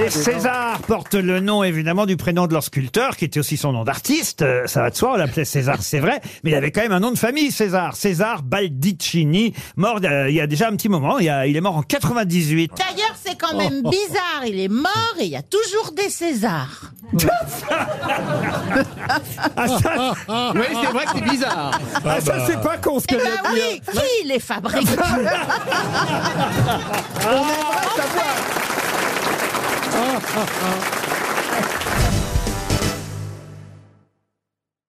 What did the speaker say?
Les Césars portent le nom évidemment du prénom de leur sculpteur, qui était aussi son nom d'artiste. Euh, Ça va de soi, on l'appelait César, c'est vrai, mais il avait quand même un nom de famille, César. César Baldicini, mort euh, il y a déjà un petit moment. Il, y a- il est mort en 98. D'ailleurs, c'est quand même bizarre. Il est mort et il y a toujours des Césars. Ah ça, Oui, c'est vrai que c'est bizarre. ah, ça, c'est pas con ce Eh qu'elle ben a dit. oui, qui les fabrique On Oh, oh.